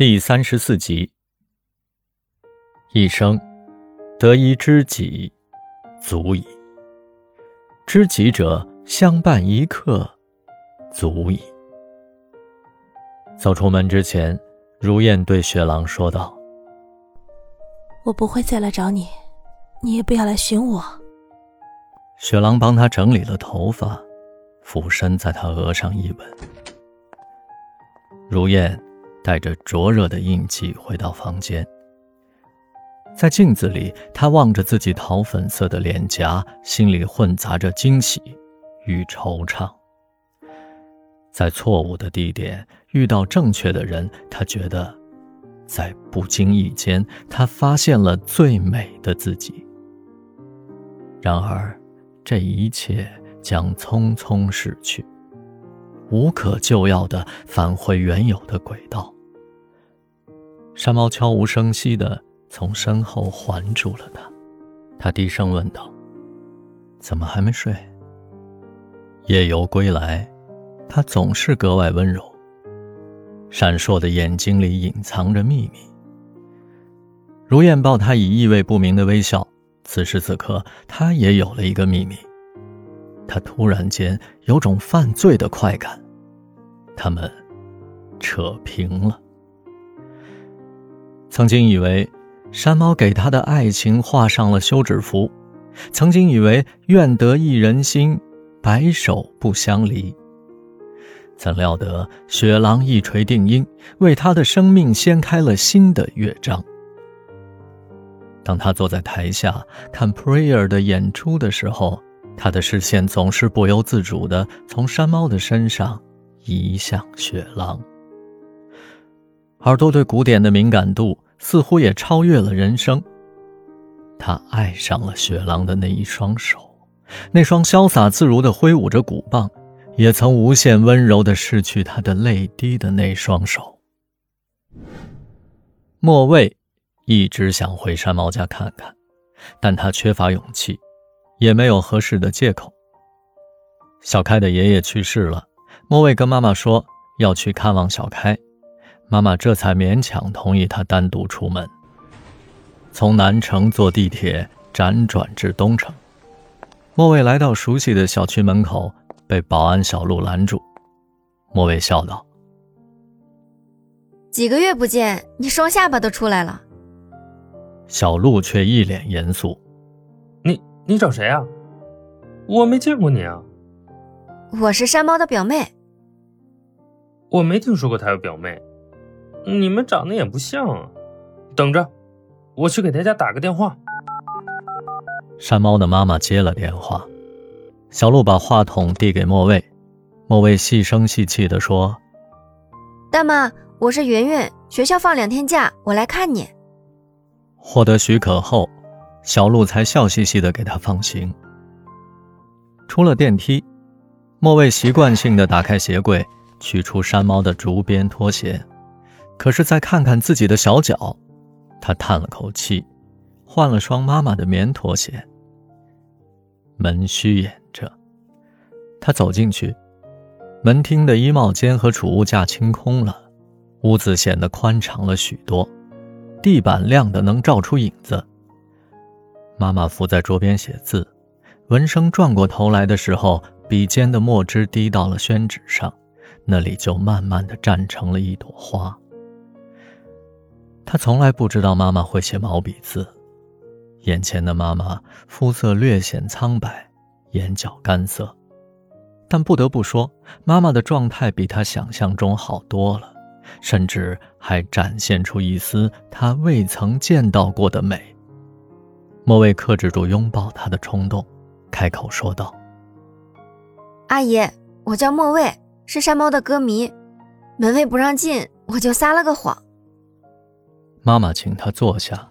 第三十四集，一生得一知己，足矣。知己者，相伴一刻，足矣。走出门之前，如燕对雪狼说道：“我不会再来找你，你也不要来寻我。”雪狼帮他整理了头发，俯身在他额上一吻。如燕。带着灼热的印记回到房间，在镜子里，他望着自己桃粉色的脸颊，心里混杂着惊喜与惆怅。在错误的地点遇到正确的人，他觉得，在不经意间，他发现了最美的自己。然而，这一切将匆匆逝去。无可救药的返回原有的轨道。山猫悄无声息地从身后环住了他，他低声问道：“怎么还没睡？”夜游归来，他总是格外温柔。闪烁的眼睛里隐藏着秘密。如燕抱他以意味不明的微笑。此时此刻，他也有了一个秘密。他突然间有种犯罪的快感。他们扯平了。曾经以为山猫给他的爱情画上了休止符，曾经以为愿得一人心，白首不相离。怎料得雪狼一锤定音，为他的生命掀开了新的乐章。当他坐在台下看 Prayer 的演出的时候，他的视线总是不由自主地从山猫的身上。移向雪狼，耳朵对古典的敏感度似乎也超越了人生。他爱上了雪狼的那一双手，那双潇洒自如的挥舞着鼓棒，也曾无限温柔的拭去他的泪滴的那双手。莫蔚一直想回山猫家看看，但他缺乏勇气，也没有合适的借口。小开的爷爷去世了。莫蔚跟妈妈说要去看望小开，妈妈这才勉强同意他单独出门。从南城坐地铁辗转至东城，莫蔚来到熟悉的小区门口，被保安小路拦住。莫蔚笑道：“几个月不见，你双下巴都出来了。”小路却一脸严肃：“你你找谁啊？我没见过你啊。”“我是山猫的表妹。”我没听说过他有表妹，你们长得也不像啊。等着，我去给他家打个电话。山猫的妈妈接了电话，小鹿把话筒递给莫蔚，莫蔚细声细气地说：“大妈，我是圆圆，学校放两天假，我来看你。”获得许可后，小鹿才笑嘻嘻地给他放行。出了电梯，莫蔚习惯性地打开鞋柜。取出山猫的竹编拖鞋，可是再看看自己的小脚，他叹了口气，换了双妈妈的棉拖鞋。门虚掩着，他走进去，门厅的衣帽间和储物架清空了，屋子显得宽敞了许多，地板亮得能照出影子。妈妈伏在桌边写字，文生转过头来的时候，笔尖的墨汁滴到了宣纸上。那里就慢慢的站成了一朵花。他从来不知道妈妈会写毛笔字，眼前的妈妈肤色略显苍白，眼角干涩，但不得不说，妈妈的状态比他想象中好多了，甚至还展现出一丝他未曾见到过的美。莫蔚克制住拥抱她的冲动，开口说道：“阿姨，我叫莫蔚。”是山猫的歌迷，门卫不让进，我就撒了个谎。妈妈请他坐下，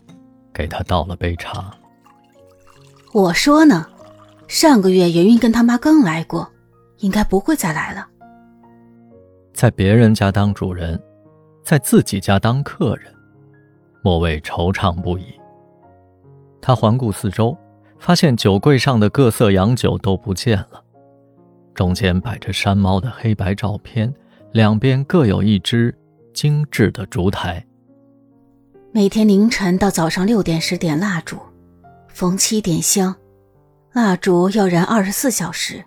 给他倒了杯茶。我说呢，上个月圆圆跟他妈刚来过，应该不会再来了。在别人家当主人，在自己家当客人，莫谓惆怅不已。他环顾四周，发现酒柜上的各色洋酒都不见了。中间摆着山猫的黑白照片，两边各有一只精致的烛台。每天凌晨到早上六点时点蜡烛，逢七点香，蜡烛要燃二十四小时。